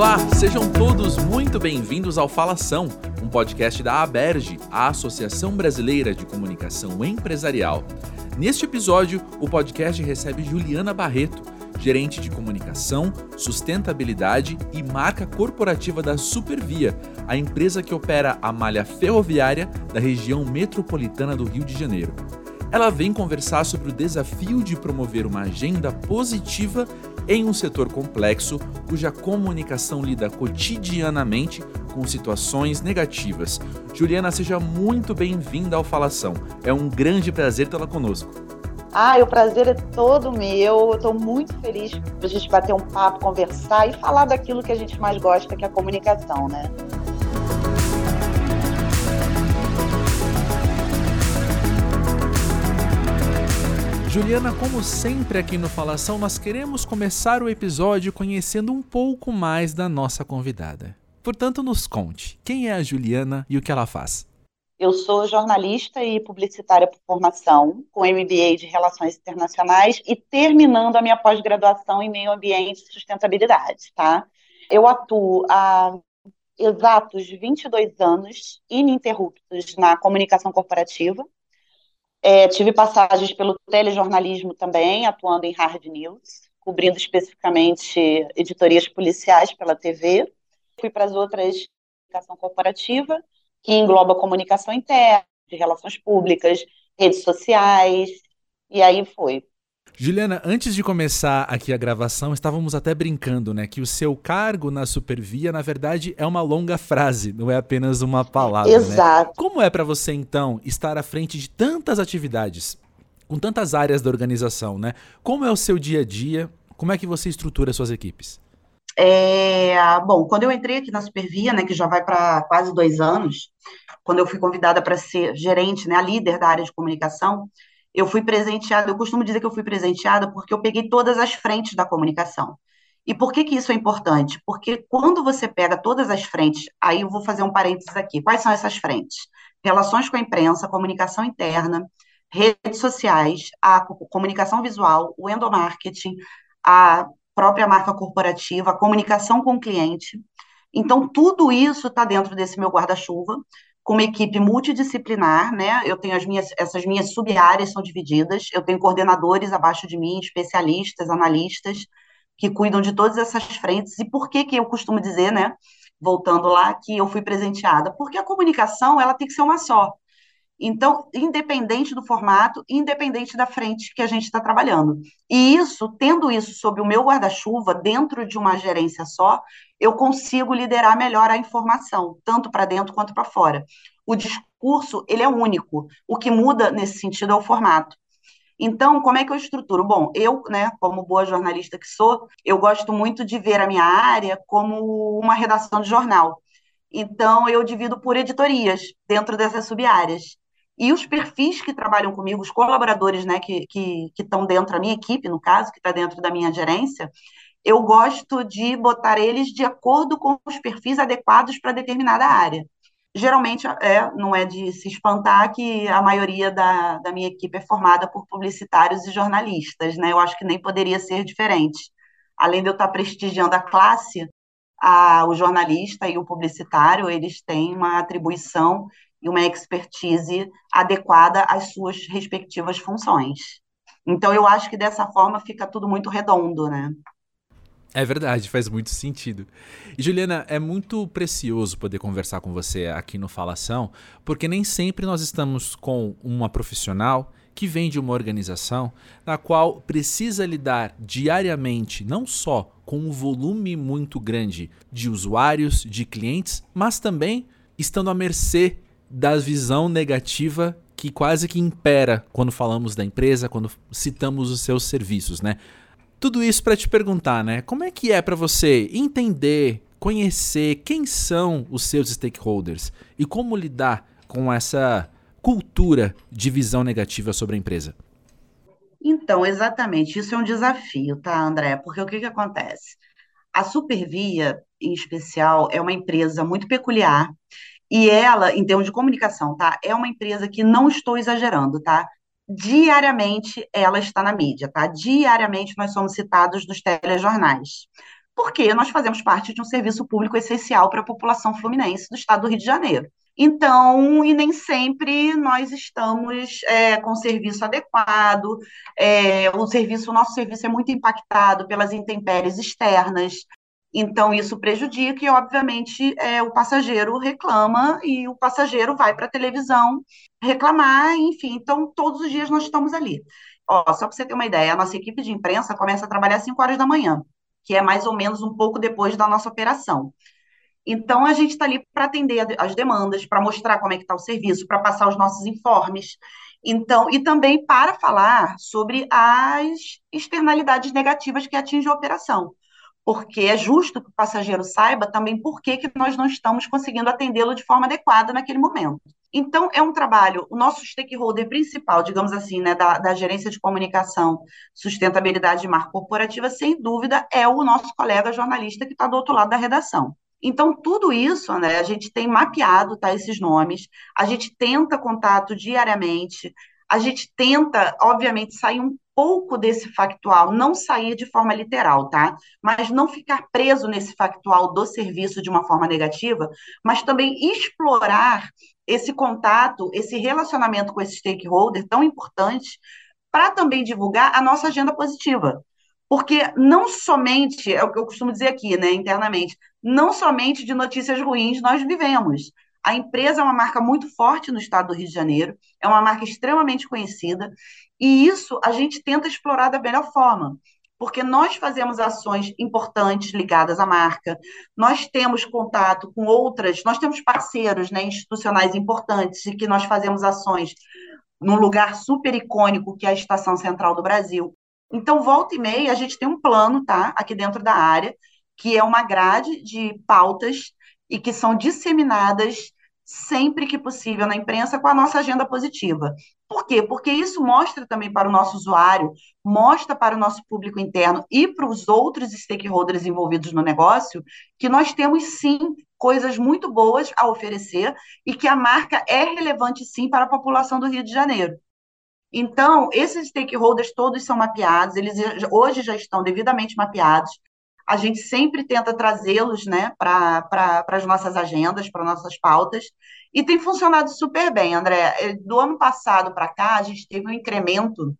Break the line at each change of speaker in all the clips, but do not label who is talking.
Olá, sejam todos muito bem-vindos ao Falação, um podcast da ABERGE, a Associação Brasileira de Comunicação Empresarial. Neste episódio, o podcast recebe Juliana Barreto, gerente de comunicação, sustentabilidade e marca corporativa da Supervia, a empresa que opera a malha ferroviária da região metropolitana do Rio de Janeiro. Ela vem conversar sobre o desafio de promover uma agenda positiva em um setor complexo cuja comunicação lida cotidianamente com situações negativas. Juliana, seja muito bem-vinda ao Falação. É um grande prazer tê-la conosco.
Ah, o prazer é todo meu. Eu estou muito feliz para a gente bater um papo, conversar e falar daquilo que a gente mais gosta, que é a comunicação, né?
Juliana, como sempre aqui no Falação, nós queremos começar o episódio conhecendo um pouco mais da nossa convidada. Portanto, nos conte quem é a Juliana e o que ela faz.
Eu sou jornalista e publicitária por formação, com MBA de Relações Internacionais e terminando a minha pós-graduação em Meio Ambiente e Sustentabilidade, tá? Eu atuo há exatos 22 anos ininterruptos na comunicação corporativa. É, tive passagens pelo telejornalismo também, atuando em hard news, cobrindo especificamente editorias policiais pela TV. Fui para as outras comunicação corporativa que engloba comunicação interna, de relações públicas, redes sociais, e aí foi.
Juliana, antes de começar aqui a gravação, estávamos até brincando, né? Que o seu cargo na Supervia, na verdade, é uma longa frase, não é apenas uma palavra. Né?
Exato.
Né? Como é para você, então, estar à frente de tantas atividades, com tantas áreas da organização, né? Como é o seu dia a dia? Como é que você estrutura suas equipes?
É, bom, quando eu entrei aqui na Supervia, né, que já vai para quase dois anos, quando eu fui convidada para ser gerente, né, a líder da área de comunicação, eu fui presenteada, eu costumo dizer que eu fui presenteada porque eu peguei todas as frentes da comunicação. E por que que isso é importante? Porque quando você pega todas as frentes, aí eu vou fazer um parênteses aqui. Quais são essas frentes? Relações com a imprensa, comunicação interna, redes sociais, a comunicação visual, o endomarketing, a própria marca corporativa, a comunicação com o cliente. Então, tudo isso está dentro desse meu guarda-chuva, com uma equipe multidisciplinar, né? Eu tenho as minhas, essas minhas sub-áreas são divididas, eu tenho coordenadores abaixo de mim, especialistas, analistas, que cuidam de todas essas frentes. E por que que eu costumo dizer, né? Voltando lá, que eu fui presenteada? Porque a comunicação, ela tem que ser uma só. Então, independente do formato, independente da frente que a gente está trabalhando. E isso, tendo isso sob o meu guarda-chuva, dentro de uma gerência só, eu consigo liderar melhor a informação, tanto para dentro quanto para fora. O discurso, ele é único. O que muda nesse sentido é o formato. Então, como é que eu estruturo? Bom, eu, né, como boa jornalista que sou, eu gosto muito de ver a minha área como uma redação de jornal. Então, eu divido por editorias dentro dessas sub-áreas. E os perfis que trabalham comigo, os colaboradores né, que estão dentro da minha equipe, no caso, que está dentro da minha gerência, eu gosto de botar eles de acordo com os perfis adequados para determinada área. Geralmente, é, não é de se espantar que a maioria da, da minha equipe é formada por publicitários e jornalistas, né? Eu acho que nem poderia ser diferente. Além de eu estar prestigiando a classe, a, o jornalista e o publicitário, eles têm uma atribuição e uma expertise adequada às suas respectivas funções. Então, eu acho que dessa forma fica tudo muito redondo, né?
É verdade, faz muito sentido. E Juliana, é muito precioso poder conversar com você aqui no Falação, porque nem sempre nós estamos com uma profissional que vem de uma organização na qual precisa lidar diariamente não só com um volume muito grande de usuários, de clientes, mas também estando à mercê da visão negativa que quase que impera quando falamos da empresa, quando citamos os seus serviços, né? Tudo isso para te perguntar, né? Como é que é para você entender, conhecer quem são os seus stakeholders e como lidar com essa cultura de visão negativa sobre a empresa?
Então, exatamente, isso é um desafio, tá, André? Porque o que, que acontece? A Supervia, em especial, é uma empresa muito peculiar e ela, em termos de comunicação, tá? É uma empresa que não estou exagerando, tá? Diariamente ela está na mídia, tá? Diariamente nós somos citados nos telejornais. porque nós fazemos parte de um serviço público essencial para a população fluminense do estado do Rio de Janeiro. Então, e nem sempre nós estamos é, com serviço adequado, é, o serviço, o nosso serviço é muito impactado pelas intempéries externas, então isso prejudica e, obviamente, é, o passageiro reclama e o passageiro vai para a televisão reclamar, enfim, então todos os dias nós estamos ali. Ó, só para você ter uma ideia, a nossa equipe de imprensa começa a trabalhar às 5 horas da manhã que é mais ou menos um pouco depois da nossa operação. Então, a gente está ali para atender as demandas, para mostrar como é que está o serviço, para passar os nossos informes. Então, e também para falar sobre as externalidades negativas que atingem a operação. Porque é justo que o passageiro saiba também por que, que nós não estamos conseguindo atendê-lo de forma adequada naquele momento. Então, é um trabalho, o nosso stakeholder principal, digamos assim, né, da, da gerência de comunicação, sustentabilidade de marca corporativa, sem dúvida, é o nosso colega jornalista que está do outro lado da redação. Então, tudo isso, né, a gente tem mapeado tá, esses nomes, a gente tenta contato diariamente, a gente tenta, obviamente, sair um pouco desse factual, não sair de forma literal, tá? Mas não ficar preso nesse factual do serviço de uma forma negativa, mas também explorar esse contato, esse relacionamento com esse stakeholder tão importante para também divulgar a nossa agenda positiva. Porque não somente, é o que eu costumo dizer aqui, né, internamente, não somente de notícias ruins nós vivemos. A empresa é uma marca muito forte no estado do Rio de Janeiro, é uma marca extremamente conhecida, e isso a gente tenta explorar da melhor forma, porque nós fazemos ações importantes ligadas à marca, nós temos contato com outras, nós temos parceiros né, institucionais importantes e que nós fazemos ações num lugar super icônico que é a Estação Central do Brasil. Então, volta e meia, a gente tem um plano, tá, aqui dentro da área, que é uma grade de pautas e que são disseminadas sempre que possível na imprensa com a nossa agenda positiva. Por quê? Porque isso mostra também para o nosso usuário, mostra para o nosso público interno e para os outros stakeholders envolvidos no negócio que nós temos sim coisas muito boas a oferecer e que a marca é relevante sim para a população do Rio de Janeiro. Então, esses stakeholders todos são mapeados, eles hoje já estão devidamente mapeados a gente sempre tenta trazê-los né, para pra, as nossas agendas, para nossas pautas, e tem funcionado super bem, André. É, do ano passado para cá, a gente teve um incremento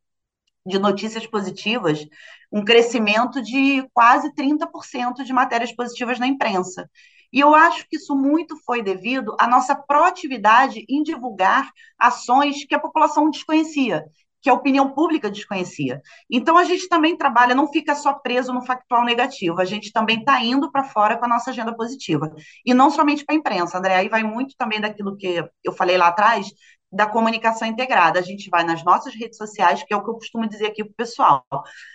de notícias positivas, um crescimento de quase 30% de matérias positivas na imprensa. E eu acho que isso muito foi devido à nossa proatividade em divulgar ações que a população desconhecia que a opinião pública desconhecia. Então, a gente também trabalha, não fica só preso no factual negativo, a gente também está indo para fora com a nossa agenda positiva. E não somente para a imprensa, André, aí vai muito também daquilo que eu falei lá atrás, da comunicação integrada. A gente vai nas nossas redes sociais, que é o que eu costumo dizer aqui para o pessoal.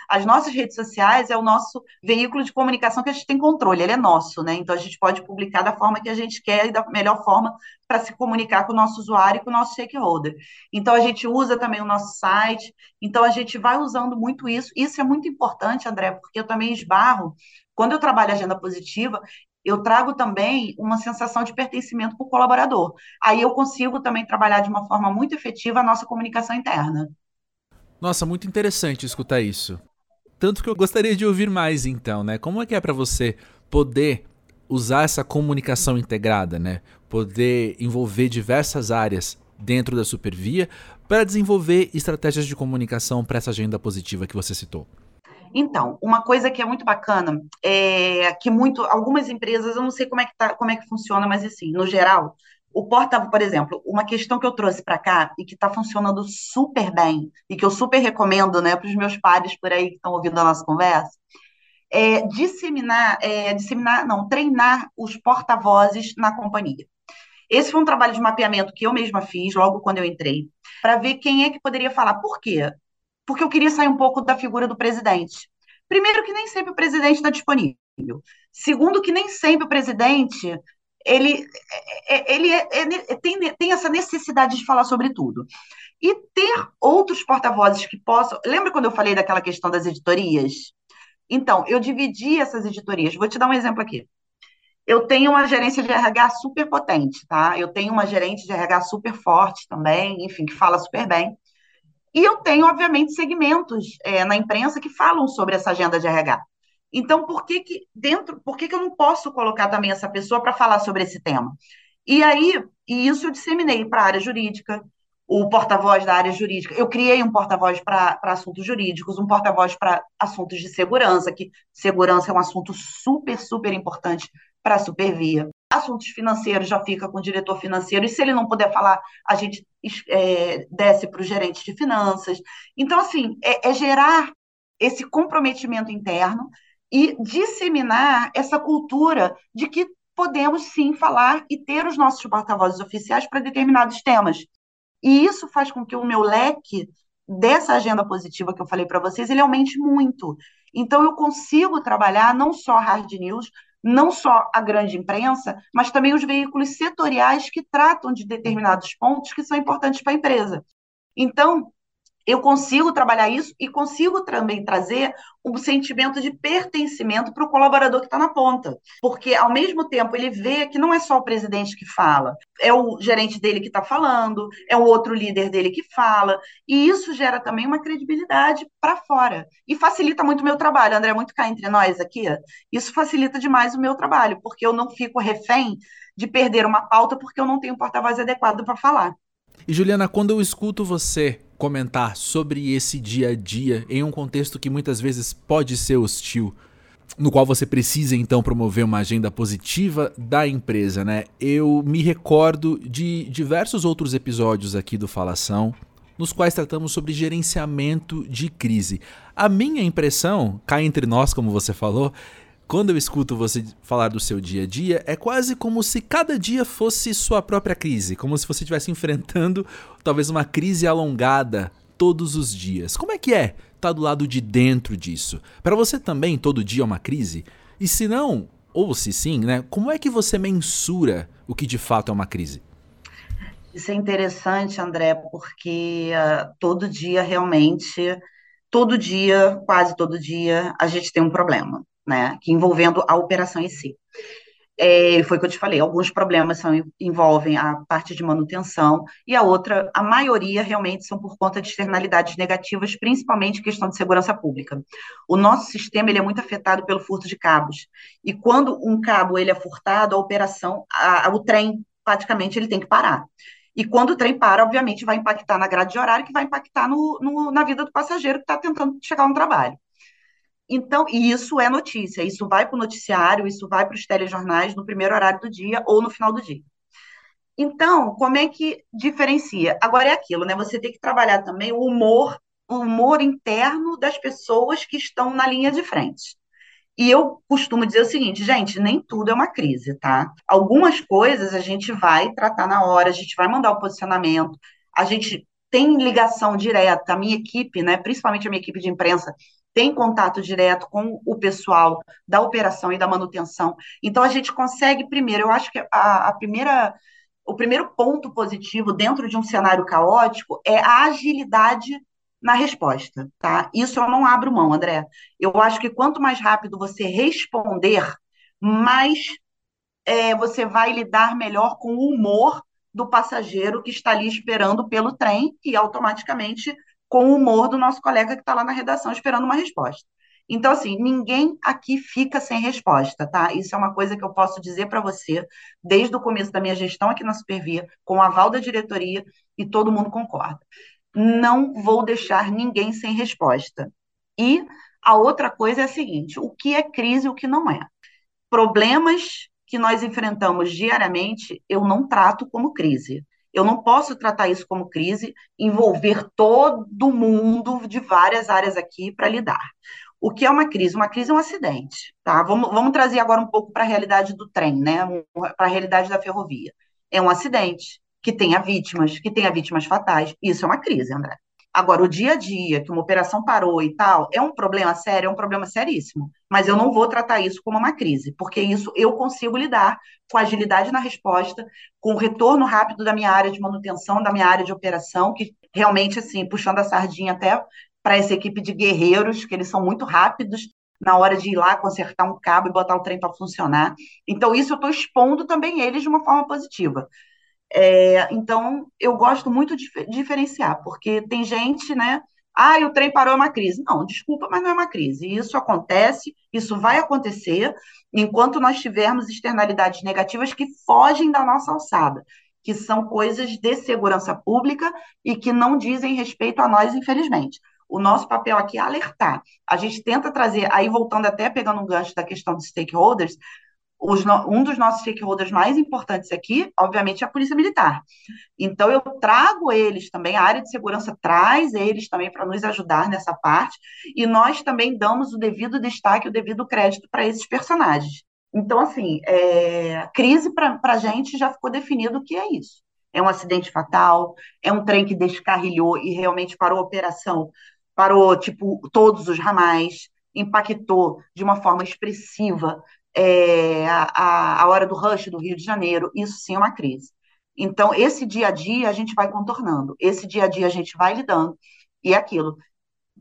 As nossas redes sociais é o nosso veículo de comunicação que a gente tem controle, ele é nosso, né? Então a gente pode publicar da forma que a gente quer e da melhor forma para se comunicar com o nosso usuário e com o nosso stakeholder. Então a gente usa também o nosso site, então a gente vai usando muito isso. Isso é muito importante, André, porque eu também esbarro quando eu trabalho agenda positiva, eu trago também uma sensação de pertencimento para o colaborador. Aí eu consigo também trabalhar de uma forma muito efetiva a nossa comunicação interna.
Nossa, muito interessante escutar isso. Tanto que eu gostaria de ouvir mais então, né? Como é que é para você poder usar essa comunicação integrada, né? Poder envolver diversas áreas dentro da Supervia para desenvolver estratégias de comunicação para essa agenda positiva que você citou.
Então, uma coisa que é muito bacana é que muito, algumas empresas, eu não sei como é que tá, como é que funciona, mas assim, no geral, o porta, por exemplo, uma questão que eu trouxe para cá e que está funcionando super bem e que eu super recomendo, né, para os meus pares por aí que estão ouvindo a nossa conversa, é disseminar, é, disseminar, não, treinar os porta-vozes na companhia. Esse foi um trabalho de mapeamento que eu mesma fiz logo quando eu entrei, para ver quem é que poderia falar. Por quê? Porque eu queria sair um pouco da figura do presidente. Primeiro, que nem sempre o presidente está disponível. Segundo, que nem sempre o presidente ele, é, é, ele é, é, tem, tem essa necessidade de falar sobre tudo. E ter outros porta-vozes que possam. Lembra quando eu falei daquela questão das editorias? Então, eu dividi essas editorias. Vou te dar um exemplo aqui. Eu tenho uma gerência de RH super potente, tá? Eu tenho uma gerente de RH super forte também, enfim, que fala super bem. E eu tenho, obviamente, segmentos é, na imprensa que falam sobre essa agenda de RH. Então, por que que dentro, por que que eu não posso colocar também essa pessoa para falar sobre esse tema? E aí, e isso eu disseminei para a área jurídica, o porta-voz da área jurídica. Eu criei um porta-voz para assuntos jurídicos, um porta-voz para assuntos de segurança, que segurança é um assunto super, super importante para a Supervia. Assuntos financeiros já fica com o diretor financeiro, e se ele não puder falar, a gente é, desce para o gerente de finanças. Então, assim, é, é gerar esse comprometimento interno e disseminar essa cultura de que podemos sim falar e ter os nossos porta-vozes oficiais para determinados temas. E isso faz com que o meu leque dessa agenda positiva que eu falei para vocês, ele aumente muito. Então eu consigo trabalhar não só hard news, não só a grande imprensa, mas também os veículos setoriais que tratam de determinados pontos que são importantes para a empresa. Então, eu consigo trabalhar isso e consigo também trazer um sentimento de pertencimento para o colaborador que está na ponta. Porque, ao mesmo tempo, ele vê que não é só o presidente que fala, é o gerente dele que está falando, é o outro líder dele que fala, e isso gera também uma credibilidade para fora. E facilita muito o meu trabalho. André, muito cá entre nós aqui, isso facilita demais o meu trabalho, porque eu não fico refém de perder uma pauta porque eu não tenho porta-voz adequado para falar.
E Juliana, quando eu escuto você comentar sobre esse dia a dia em um contexto que muitas vezes pode ser hostil, no qual você precisa então promover uma agenda positiva da empresa, né? Eu me recordo de diversos outros episódios aqui do Falação, nos quais tratamos sobre gerenciamento de crise. A minha impressão, cá entre nós, como você falou, quando eu escuto você falar do seu dia a dia, é quase como se cada dia fosse sua própria crise, como se você estivesse enfrentando talvez uma crise alongada todos os dias. Como é que é estar tá do lado de dentro disso? Para você também todo dia é uma crise? E se não, ou se sim, né, como é que você mensura o que de fato é uma crise?
Isso é interessante, André, porque uh, todo dia realmente, todo dia, quase todo dia, a gente tem um problema né, que envolvendo a operação em si. É, foi o que eu te falei, alguns problemas são, envolvem a parte de manutenção e a outra, a maioria realmente são por conta de externalidades negativas, principalmente questão de segurança pública. O nosso sistema ele é muito afetado pelo furto de cabos e quando um cabo ele é furtado, a operação, a, a, o trem praticamente ele tem que parar. E quando o trem para, obviamente vai impactar na grade de horário, que vai impactar no, no na vida do passageiro que está tentando chegar no trabalho. Então, e isso é notícia, isso vai para o noticiário, isso vai para os telejornais no primeiro horário do dia ou no final do dia. Então, como é que diferencia? Agora é aquilo, né? Você tem que trabalhar também o humor, o humor interno das pessoas que estão na linha de frente. E eu costumo dizer o seguinte, gente, nem tudo é uma crise, tá? Algumas coisas a gente vai tratar na hora, a gente vai mandar o posicionamento, a gente tem ligação direta, a minha equipe, né, principalmente a minha equipe de imprensa, tem contato direto com o pessoal da operação e da manutenção. Então a gente consegue primeiro, eu acho que a, a primeira o primeiro ponto positivo dentro de um cenário caótico é a agilidade na resposta, tá? Isso eu não abro mão, André. Eu acho que quanto mais rápido você responder, mais é, você vai lidar melhor com o humor do passageiro que está ali esperando pelo trem e automaticamente com o humor do nosso colega que está lá na redação esperando uma resposta. Então, assim, ninguém aqui fica sem resposta, tá? Isso é uma coisa que eu posso dizer para você desde o começo da minha gestão aqui na Supervia, com o aval da diretoria, e todo mundo concorda. Não vou deixar ninguém sem resposta. E a outra coisa é a seguinte: o que é crise e o que não é? Problemas que nós enfrentamos diariamente, eu não trato como crise. Eu não posso tratar isso como crise, envolver todo mundo de várias áreas aqui para lidar. O que é uma crise? Uma crise é um acidente, tá? Vamos, vamos trazer agora um pouco para a realidade do trem, né? Para a realidade da ferrovia. É um acidente que tenha vítimas, que tenha vítimas fatais. Isso é uma crise, André. Agora, o dia a dia, que uma operação parou e tal, é um problema sério, é um problema seríssimo. Mas eu não vou tratar isso como uma crise, porque isso eu consigo lidar com agilidade na resposta, com o retorno rápido da minha área de manutenção, da minha área de operação, que realmente, assim, puxando a sardinha até para essa equipe de guerreiros, que eles são muito rápidos na hora de ir lá consertar um cabo e botar o trem para funcionar. Então, isso eu estou expondo também eles de uma forma positiva. É, então, eu gosto muito de diferenciar, porque tem gente, né? Ah, o trem parou, é uma crise. Não, desculpa, mas não é uma crise. Isso acontece, isso vai acontecer enquanto nós tivermos externalidades negativas que fogem da nossa alçada, que são coisas de segurança pública e que não dizem respeito a nós, infelizmente. O nosso papel aqui é alertar. A gente tenta trazer, aí voltando até pegando um gancho da questão dos stakeholders, um dos nossos stakeholders mais importantes aqui, obviamente, é a Polícia Militar. Então, eu trago eles também, a área de segurança traz eles também para nos ajudar nessa parte, e nós também damos o devido destaque, o devido crédito para esses personagens. Então, assim, é, crise para a gente já ficou definido o que é isso. É um acidente fatal, é um trem que descarrilhou e realmente parou a operação, parou, tipo, todos os ramais, impactou de uma forma expressiva é, a, a hora do rush do Rio de Janeiro, isso sim é uma crise. Então, esse dia a dia a gente vai contornando, esse dia a dia a gente vai lidando, e é aquilo,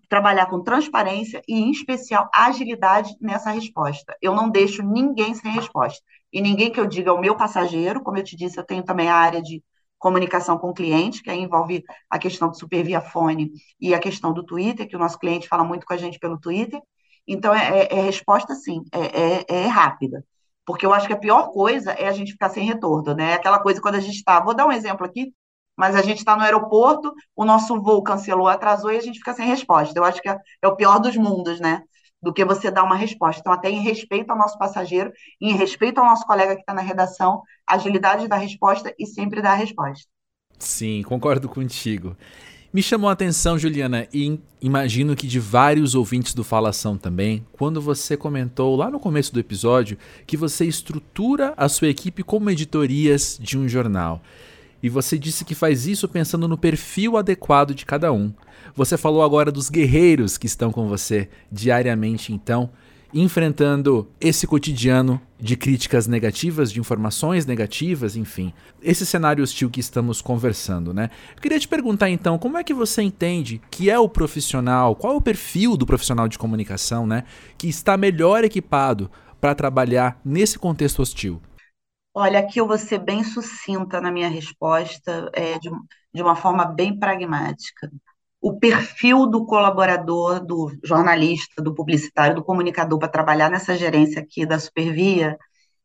trabalhar com transparência e, em especial, agilidade nessa resposta. Eu não deixo ninguém sem resposta. E ninguém que eu diga é o meu passageiro, como eu te disse, eu tenho também a área de comunicação com o cliente, que aí envolve a questão do super via fone e a questão do Twitter, que o nosso cliente fala muito com a gente pelo Twitter. Então, é, é, é resposta sim, é, é, é, rápida. Porque eu acho que a pior coisa é a gente ficar sem retorno, né? Aquela coisa quando a gente está, vou dar um exemplo aqui, mas a gente está no aeroporto, o nosso voo cancelou, atrasou e a gente fica sem resposta. Eu acho que é, é o pior dos mundos, né? Do que você dar uma resposta. Então, até em respeito ao nosso passageiro, em respeito ao nosso colega que está na redação, agilidade da resposta e sempre dar a resposta.
Sim, concordo contigo. Me chamou a atenção, Juliana, e imagino que de vários ouvintes do Falação também, quando você comentou lá no começo do episódio que você estrutura a sua equipe como editorias de um jornal. E você disse que faz isso pensando no perfil adequado de cada um. Você falou agora dos guerreiros que estão com você diariamente, então enfrentando esse cotidiano de críticas negativas, de informações negativas, enfim. Esse cenário hostil que estamos conversando, né? Eu queria te perguntar então, como é que você entende que é o profissional, qual é o perfil do profissional de comunicação, né, que está melhor equipado para trabalhar nesse contexto hostil?
Olha, aqui eu vou ser bem sucinta na minha resposta, é, de, de uma forma bem pragmática o perfil do colaborador, do jornalista, do publicitário, do comunicador para trabalhar nessa gerência aqui da Supervia,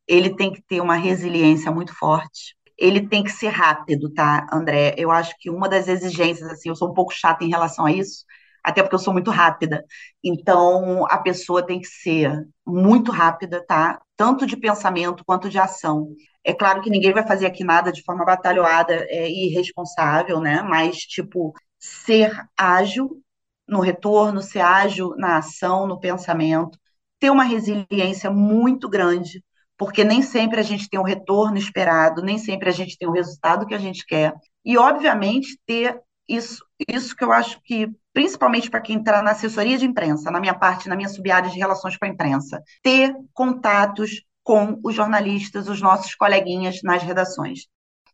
ele tem que ter uma resiliência muito forte. Ele tem que ser rápido, tá, André? Eu acho que uma das exigências, assim, eu sou um pouco chata em relação a isso, até porque eu sou muito rápida. Então, a pessoa tem que ser muito rápida, tá? Tanto de pensamento quanto de ação. É claro que ninguém vai fazer aqui nada de forma batalhada é, e irresponsável, né? Mas, tipo, ser ágil no retorno, ser ágil na ação, no pensamento, ter uma resiliência muito grande, porque nem sempre a gente tem o retorno esperado, nem sempre a gente tem o resultado que a gente quer. E, obviamente, ter isso, isso que eu acho que, principalmente para quem está na assessoria de imprensa, na minha parte, na minha sub-área de relações com a imprensa, ter contatos com os jornalistas, os nossos coleguinhas nas redações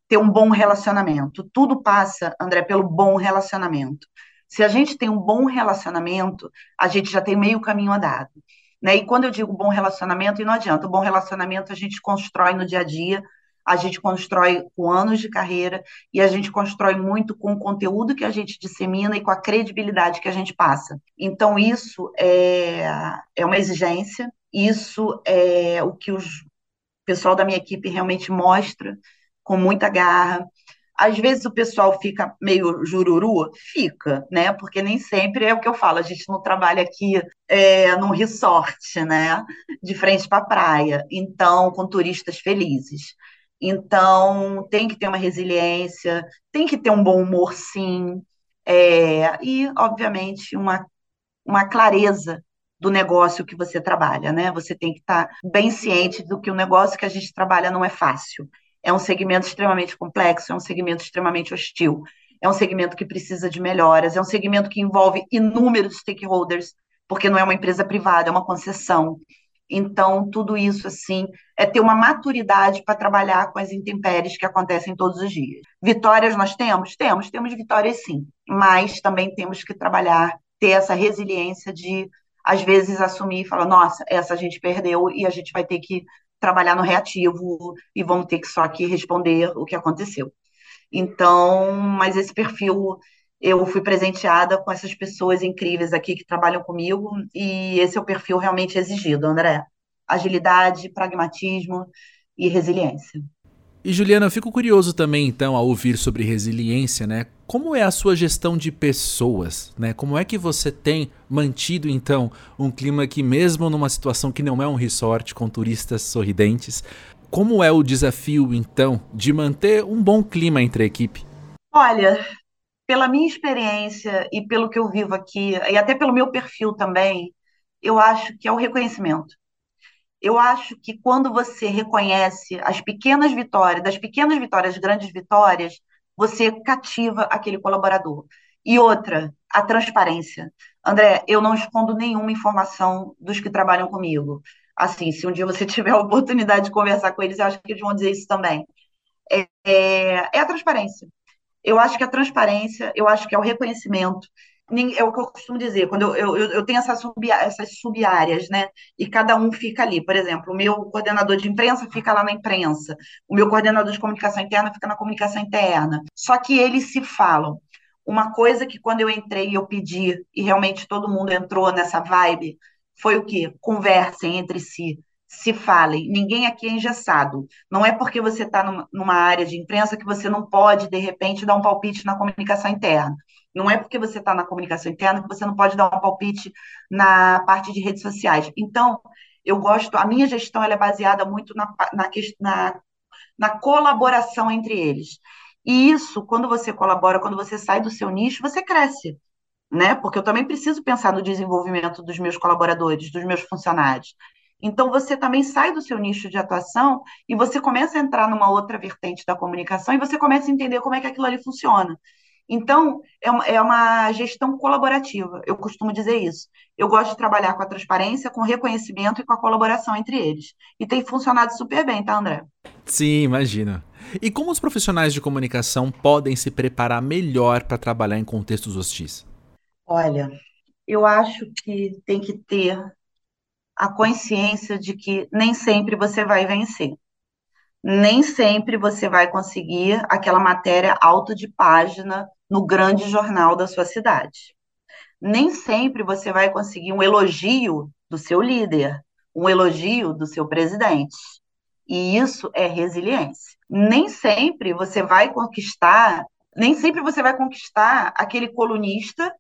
ter um bom relacionamento. Tudo passa, André, pelo bom relacionamento. Se a gente tem um bom relacionamento, a gente já tem meio caminho andado. Né? E quando eu digo bom relacionamento, e não adianta, o bom relacionamento a gente constrói no dia a dia, a gente constrói com anos de carreira e a gente constrói muito com o conteúdo que a gente dissemina e com a credibilidade que a gente passa. Então, isso é, é uma exigência, isso é o que o pessoal da minha equipe realmente mostra com muita garra. Às vezes o pessoal fica meio jururu, fica, né? Porque nem sempre é o que eu falo, a gente não trabalha aqui é, num resort, né? De frente para a praia, então, com turistas felizes. Então, tem que ter uma resiliência, tem que ter um bom humor, sim, é, e, obviamente, uma, uma clareza do negócio que você trabalha, né? Você tem que estar bem ciente do que o negócio que a gente trabalha não é fácil é um segmento extremamente complexo, é um segmento extremamente hostil, é um segmento que precisa de melhoras, é um segmento que envolve inúmeros stakeholders, porque não é uma empresa privada, é uma concessão. Então, tudo isso, assim, é ter uma maturidade para trabalhar com as intempéries que acontecem todos os dias. Vitórias nós temos? Temos, temos vitórias sim, mas também temos que trabalhar, ter essa resiliência de, às vezes, assumir e falar: nossa, essa a gente perdeu e a gente vai ter que trabalhar no reativo e vamos ter que só aqui responder o que aconteceu. Então, mas esse perfil eu fui presenteada com essas pessoas incríveis aqui que trabalham comigo, e esse é o perfil realmente exigido, André. Agilidade, pragmatismo e resiliência.
E Juliana, eu fico curioso também então ao ouvir sobre resiliência, né? Como é a sua gestão de pessoas, né? Como é que você tem mantido então um clima que mesmo numa situação que não é um resort com turistas sorridentes, como é o desafio então de manter um bom clima entre a equipe?
Olha, pela minha experiência e pelo que eu vivo aqui, e até pelo meu perfil também, eu acho que é o reconhecimento. Eu acho que quando você reconhece as pequenas vitórias, das pequenas vitórias, as grandes vitórias, você cativa aquele colaborador. E outra, a transparência. André, eu não escondo nenhuma informação dos que trabalham comigo. Assim, se um dia você tiver a oportunidade de conversar com eles, eu acho que eles vão dizer isso também. É, é, é a transparência. Eu acho que a transparência, eu acho que é o reconhecimento. É o que eu costumo dizer, quando eu, eu, eu tenho essas, sub, essas sub-áreas, né? E cada um fica ali. Por exemplo, o meu coordenador de imprensa fica lá na imprensa, o meu coordenador de comunicação interna fica na comunicação interna. Só que eles se falam. Uma coisa que quando eu entrei eu pedi, e realmente todo mundo entrou nessa vibe, foi o quê? Conversem entre si se falem. Ninguém aqui é engessado. Não é porque você está numa, área de imprensa que você não pode, de repente, dar um palpite na comunicação interna. Não é porque você está na comunicação interna que você não pode dar um palpite na parte de redes sociais. Então, eu gosto, a minha gestão é baseada muito na, na, na, na colaboração entre eles. E isso, quando você colabora, quando você sai do seu nicho, você cresce. Né? Porque eu também preciso pensar no desenvolvimento dos meus colaboradores, dos meus funcionários. Então, você também sai do seu nicho de atuação e você começa a entrar numa outra vertente da comunicação e você começa a entender como é que aquilo ali funciona. Então, é uma, é uma gestão colaborativa, eu costumo dizer isso. Eu gosto de trabalhar com a transparência, com o reconhecimento e com a colaboração entre eles. E tem funcionado super bem, tá, André?
Sim, imagino. E como os profissionais de comunicação podem se preparar melhor para trabalhar em contextos hostis?
Olha, eu acho que tem que ter a consciência de que nem sempre você vai vencer. Nem sempre você vai conseguir aquela matéria alto de página no grande jornal da sua cidade. Nem sempre você vai conseguir um elogio do seu líder, um elogio do seu presidente. E isso é resiliência. Nem sempre você vai conquistar, nem sempre você vai conquistar aquele colunista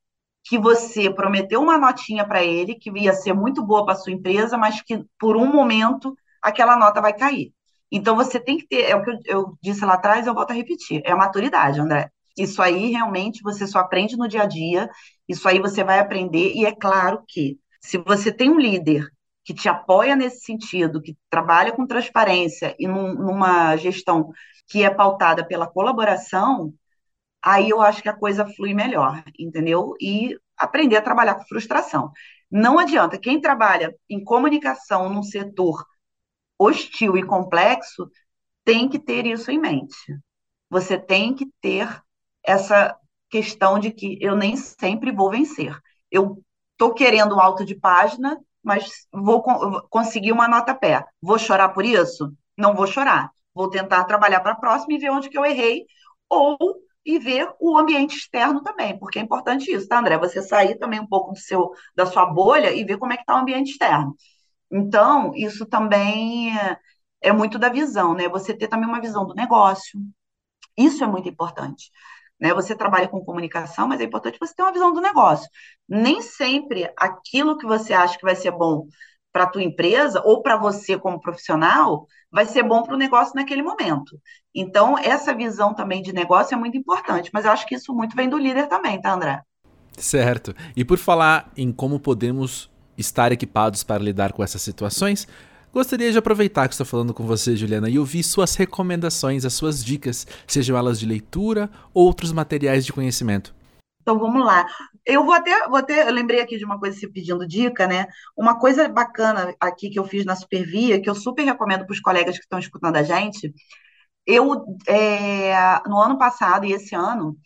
que você prometeu uma notinha para ele que ia ser muito boa para sua empresa, mas que por um momento aquela nota vai cair. Então você tem que ter, é o que eu, eu disse lá atrás, eu volto a repetir, é a maturidade, André. Isso aí realmente você só aprende no dia a dia, isso aí você vai aprender, e é claro que se você tem um líder que te apoia nesse sentido, que trabalha com transparência e num, numa gestão que é pautada pela colaboração, aí eu acho que a coisa flui melhor, entendeu? E aprender a trabalhar com frustração. Não adianta, quem trabalha em comunicação num setor hostil e complexo tem que ter isso em mente. Você tem que ter essa questão de que eu nem sempre vou vencer. Eu estou querendo um alto de página, mas vou conseguir uma nota pé. Vou chorar por isso? Não vou chorar. Vou tentar trabalhar para a próxima e ver onde que eu errei, ou e ver o ambiente externo também, porque é importante isso, tá, André? Você sair também um pouco do seu, da sua bolha e ver como é que está o ambiente externo. Então, isso também é, é muito da visão, né? Você ter também uma visão do negócio. Isso é muito importante. Né? Você trabalha com comunicação, mas é importante você ter uma visão do negócio. Nem sempre aquilo que você acha que vai ser bom para a tua empresa ou para você como profissional vai ser bom para o negócio naquele momento. Então, essa visão também de negócio é muito importante, mas eu acho que isso muito vem do líder também, tá, André?
Certo. E por falar em como podemos estar equipados para lidar com essas situações, gostaria de aproveitar que estou falando com você, Juliana, e ouvir suas recomendações, as suas dicas, sejam elas de leitura ou outros materiais de conhecimento.
Então vamos lá. Eu vou até, vou até, eu lembrei aqui de uma coisa se pedindo dica, né? Uma coisa bacana aqui que eu fiz na Supervia, que eu super recomendo para os colegas que estão escutando a gente. Eu, é, no ano passado e esse ano,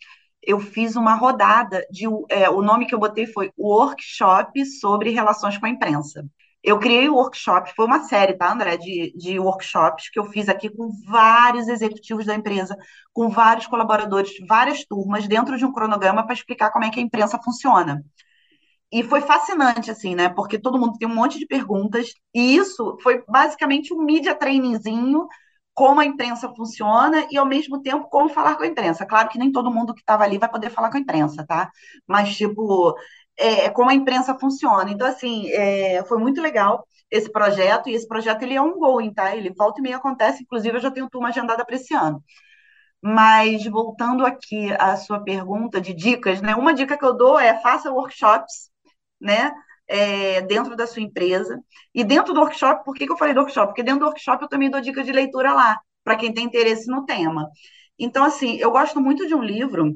eu fiz uma rodada de, é, o nome que eu botei foi Workshop sobre relações com a imprensa. Eu criei o workshop, foi uma série, tá, André, de, de workshops que eu fiz aqui com vários executivos da empresa, com vários colaboradores, várias turmas, dentro de um cronograma para explicar como é que a imprensa funciona. E foi fascinante, assim, né? Porque todo mundo tem um monte de perguntas, e isso foi basicamente um media trainingzinho, como a imprensa funciona e, ao mesmo tempo, como falar com a imprensa. Claro que nem todo mundo que estava ali vai poder falar com a imprensa, tá? Mas, tipo, é, como a imprensa funciona. Então, assim, é, foi muito legal esse projeto, e esse projeto ele é um tá? Ele volta e meia acontece, inclusive eu já tenho turma agendada para esse ano. Mas voltando aqui à sua pergunta de dicas, né? Uma dica que eu dou é faça workshops né? É, dentro da sua empresa. E dentro do workshop, por que, que eu falei do workshop? Porque dentro do workshop eu também dou dica de leitura lá, para quem tem interesse no tema. Então, assim, eu gosto muito de um livro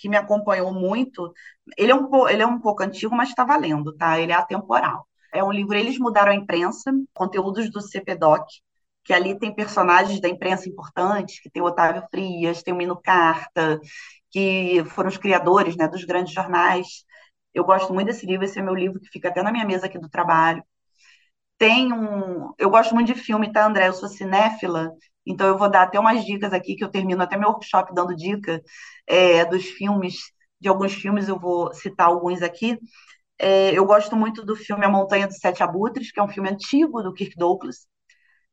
que me acompanhou muito. Ele é um, ele é um pouco antigo, mas está valendo, tá? Ele é atemporal. É um livro, eles mudaram a imprensa, conteúdos do CPDOC, que ali tem personagens da imprensa importantes, que tem o Otávio Frias, tem o Mino Carta, que foram os criadores né, dos grandes jornais. Eu gosto muito desse livro, esse é meu livro que fica até na minha mesa aqui do trabalho. Tem um. Eu gosto muito de filme, tá, André? Eu sou cinéfila, então eu vou dar até umas dicas aqui, que eu termino até meu workshop dando dica é, dos filmes, de alguns filmes, eu vou citar alguns aqui. É, eu gosto muito do filme A Montanha dos Sete Abutres, que é um filme antigo do Kirk Douglas,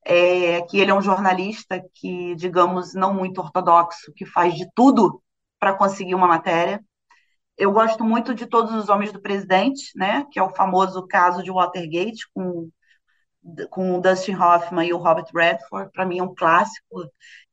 é, que ele é um jornalista que, digamos, não muito ortodoxo, que faz de tudo para conseguir uma matéria. Eu gosto muito de Todos os Homens do Presidente, né, que é o famoso caso de Watergate, com, com o Dustin Hoffman e o Robert Redford. Para mim é um clássico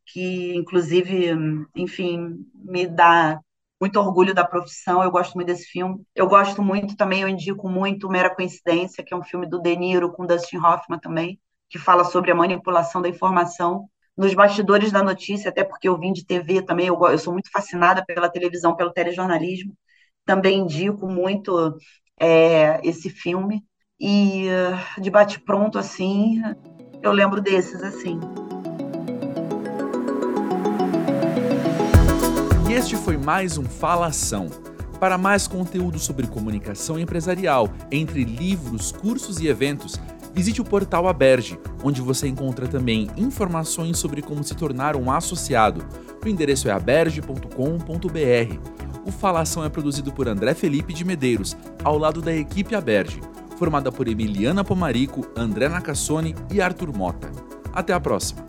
que, inclusive, enfim, me dá muito orgulho da profissão. Eu gosto muito desse filme. Eu gosto muito também, eu indico muito Mera Coincidência, que é um filme do De Niro com Dustin Hoffman também, que fala sobre a manipulação da informação nos bastidores da notícia, até porque eu vim de TV também, eu, eu sou muito fascinada pela televisão, pelo telejornalismo também indico muito é, esse filme. E de bate-pronto, assim, eu lembro desses, assim.
E este foi mais um Falação. Para mais conteúdo sobre comunicação empresarial, entre livros, cursos e eventos, visite o portal Aberge, onde você encontra também informações sobre como se tornar um associado. O endereço é aberge.com.br. O Falação é produzido por André Felipe de Medeiros, ao lado da equipe Aberge, formada por Emiliana Pomarico, André Nacassone e Arthur Mota. Até a próxima!